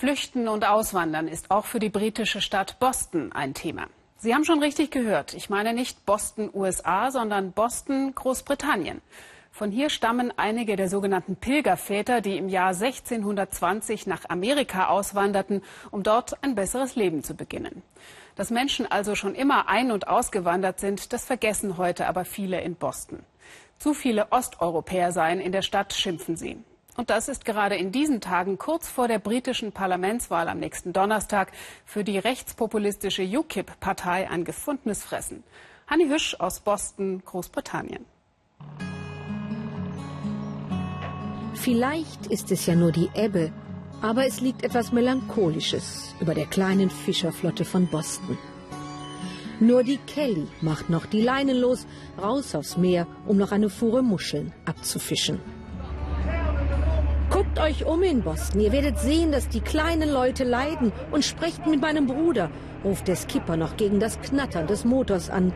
Flüchten und Auswandern ist auch für die britische Stadt Boston ein Thema. Sie haben schon richtig gehört. Ich meine nicht Boston, USA, sondern Boston, Großbritannien. Von hier stammen einige der sogenannten Pilgerväter, die im Jahr 1620 nach Amerika auswanderten, um dort ein besseres Leben zu beginnen. Dass Menschen also schon immer ein- und ausgewandert sind, das vergessen heute aber viele in Boston. Zu viele Osteuropäer seien in der Stadt, schimpfen sie. Und das ist gerade in diesen Tagen kurz vor der britischen Parlamentswahl am nächsten Donnerstag für die rechtspopulistische UKIP-Partei ein gefundenes Fressen. Hanni Hüsch aus Boston, Großbritannien. Vielleicht ist es ja nur die Ebbe, aber es liegt etwas Melancholisches über der kleinen Fischerflotte von Boston. Nur die Kelly macht noch die Leinen los, raus aufs Meer, um noch eine Fuhre Muscheln abzufischen. Guckt euch um in Boston. Ihr werdet sehen, dass die kleinen Leute leiden und sprecht mit meinem Bruder, ruft der Skipper noch gegen das Knattern des Motors an.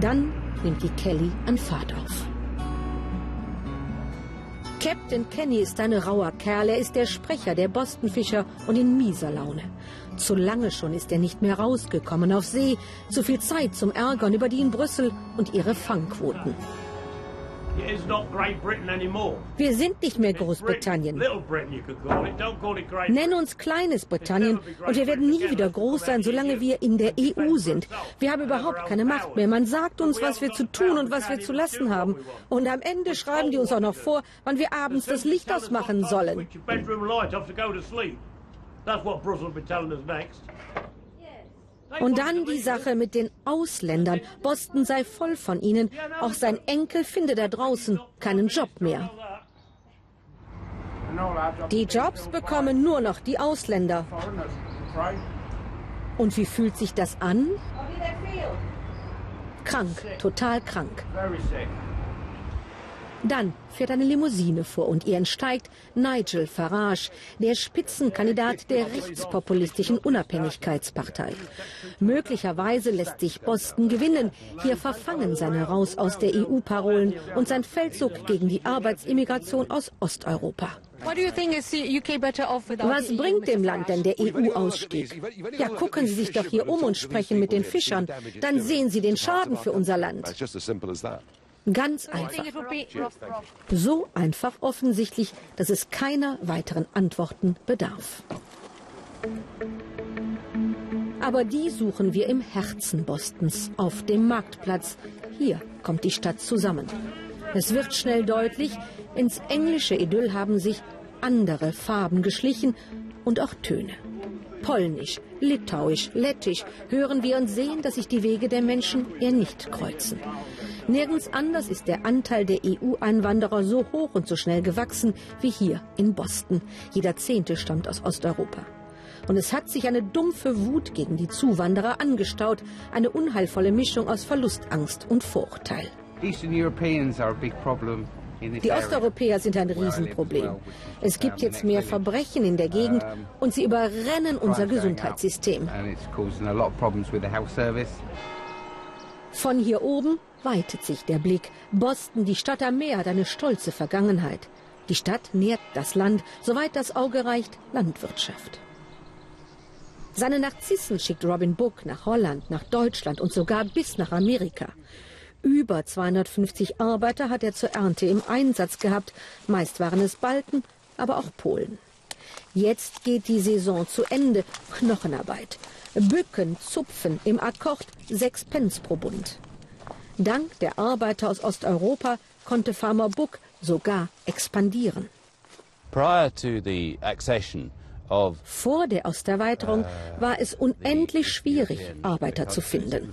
Dann nimmt die Kelly an Fahrt auf. Captain Kenny ist ein rauer Kerl. Er ist der Sprecher der Boston-Fischer und in mieser Laune. Zu lange schon ist er nicht mehr rausgekommen auf See. Zu viel Zeit zum Ärgern über die in Brüssel und ihre Fangquoten. Wir sind nicht mehr Großbritannien. Nenn uns kleines Britannien und wir werden nie wieder groß sein, solange wir in der EU sind. Wir haben überhaupt keine Macht mehr. Man sagt uns, was wir zu tun und was wir zu lassen haben. Und am Ende schreiben die uns auch noch vor, wann wir abends das Licht ausmachen sollen. That's what Brussels will be telling us next. Und dann die Sache mit den Ausländern. Boston sei voll von ihnen. Auch sein Enkel finde da draußen keinen Job mehr. Die Jobs bekommen nur noch die Ausländer. Und wie fühlt sich das an? Krank, total krank. Dann fährt eine Limousine vor und ihr entsteigt Nigel Farage, der Spitzenkandidat der rechtspopulistischen Unabhängigkeitspartei. Möglicherweise lässt sich Boston gewinnen. Hier verfangen seine Raus aus der EU-Parolen und sein Feldzug gegen die Arbetsimmigration aus Osteuropa. Was bringt dem Land denn der EU-Ausstieg? Ja, gucken Sie sich doch hier um und sprechen mit den Fischern. Dann sehen Sie den Schaden für unser Land. Ganz einfach. So einfach offensichtlich, dass es keiner weiteren Antworten bedarf. Aber die suchen wir im Herzen Bostons, auf dem Marktplatz. Hier kommt die Stadt zusammen. Es wird schnell deutlich, ins englische Idyll haben sich andere Farben geschlichen und auch Töne. Polnisch, Litauisch, Lettisch hören wir und sehen, dass sich die Wege der Menschen eher nicht kreuzen. Nirgends anders ist der Anteil der EU-Einwanderer so hoch und so schnell gewachsen wie hier in Boston. Jeder Zehnte stammt aus Osteuropa. Und es hat sich eine dumpfe Wut gegen die Zuwanderer angestaut, eine unheilvolle Mischung aus Verlustangst und Vorurteil. Die Osteuropäer sind ein Riesenproblem. Es gibt jetzt mehr Verbrechen in der Gegend und sie überrennen unser Gesundheitssystem. Von hier oben weitet sich der Blick. Boston, die Stadt am Meer, hat eine stolze Vergangenheit. Die Stadt nährt das Land, soweit das Auge reicht, Landwirtschaft. Seine Narzissen schickt Robin Book nach Holland, nach Deutschland und sogar bis nach Amerika. Über 250 Arbeiter hat er zur Ernte im Einsatz gehabt. Meist waren es Balten, aber auch Polen. Jetzt geht die Saison zu Ende. Knochenarbeit. Bücken, Zupfen, im Akkord sechs Pence pro Bund. Dank der Arbeiter aus Osteuropa konnte Farmer Book sogar expandieren. Vor der Osterweiterung war es unendlich schwierig, Arbeiter zu finden.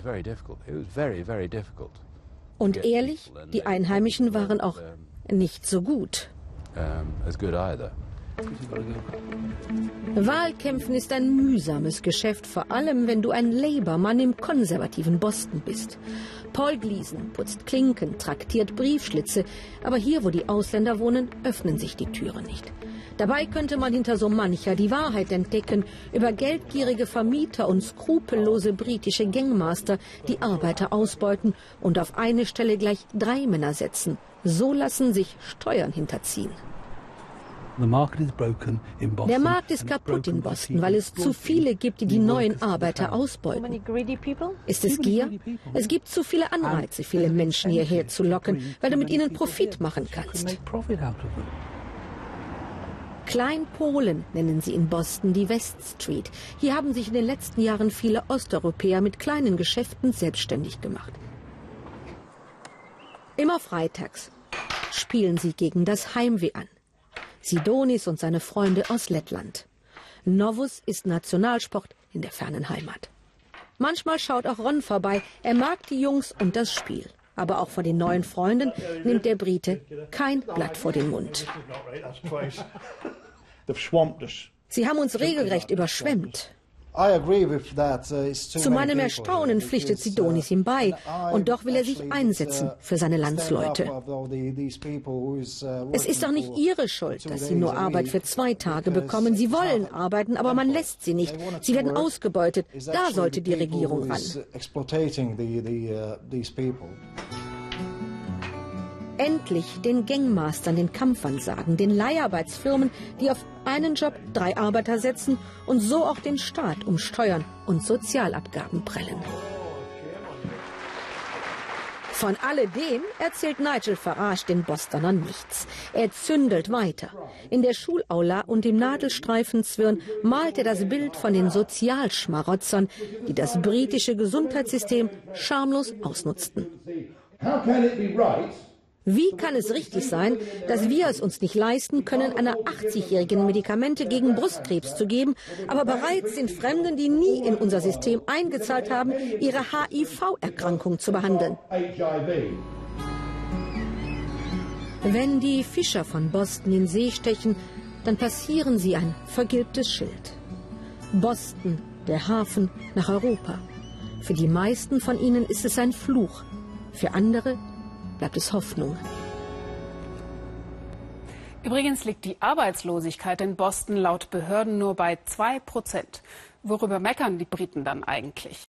Und ehrlich, die Einheimischen waren auch nicht so gut. Wahlkämpfen ist ein mühsames Geschäft, vor allem wenn du ein Labour-Mann im konservativen Boston bist. Paul Gleason putzt Klinken, traktiert Briefschlitze, aber hier, wo die Ausländer wohnen, öffnen sich die Türen nicht. Dabei könnte man hinter so mancher die Wahrheit entdecken über geldgierige Vermieter und skrupellose britische Gangmaster, die Arbeiter ausbeuten und auf eine Stelle gleich drei Männer setzen. So lassen sich Steuern hinterziehen. Der Markt ist kaputt in Boston, weil es zu viele gibt, die die neuen Arbeiter ausbeuten. Ist es Gier? Es gibt zu viele Anreize, viele Menschen hierher zu locken, weil du mit ihnen Profit machen kannst. Klein-Polen nennen sie in Boston die West Street. Hier haben sich in den letzten Jahren viele Osteuropäer mit kleinen Geschäften selbstständig gemacht. Immer freitags spielen sie gegen das Heimweh an. Sidonis und seine Freunde aus Lettland. Novus ist Nationalsport in der fernen Heimat. Manchmal schaut auch Ron vorbei. Er mag die Jungs und das Spiel. Aber auch von den neuen Freunden nimmt der Brite kein Blatt vor den Mund. Sie haben uns regelrecht überschwemmt. Uh, Zu meinem Erstaunen pflichtet Sidonis ihm bei, und doch will er sich uh, einsetzen für seine Landsleute. Uh, es ist doch nicht ihre Schuld, dass sie nur Arbeit für zwei Tage bekommen. Sie wollen arbeiten, aber man lässt sie nicht. Sie werden ausgebeutet. Da sollte die Regierung ran. Endlich den Gangmastern, den Kampfern sagen, den Leiharbeitsfirmen, die auf einen Job drei Arbeiter setzen und so auch den Staat um Steuern und Sozialabgaben prellen. Von alledem erzählt Nigel Farage den Bostonern nichts. Er zündelt weiter. In der Schulaula und im Nadelstreifenzwirn malt er das Bild von den Sozialschmarotzern, die das britische Gesundheitssystem schamlos ausnutzten. How can it be right wie kann es richtig sein, dass wir es uns nicht leisten können, einer 80-jährigen Medikamente gegen Brustkrebs zu geben, aber bereit sind Fremden, die nie in unser System eingezahlt haben, ihre HIV-Erkrankung zu behandeln? Wenn die Fischer von Boston in See stechen, dann passieren sie ein vergilbtes Schild. Boston, der Hafen nach Europa. Für die meisten von ihnen ist es ein Fluch, für andere bleibt es Hoffnung. Übrigens liegt die Arbeitslosigkeit in Boston laut Behörden nur bei 2 Prozent. Worüber meckern die Briten dann eigentlich?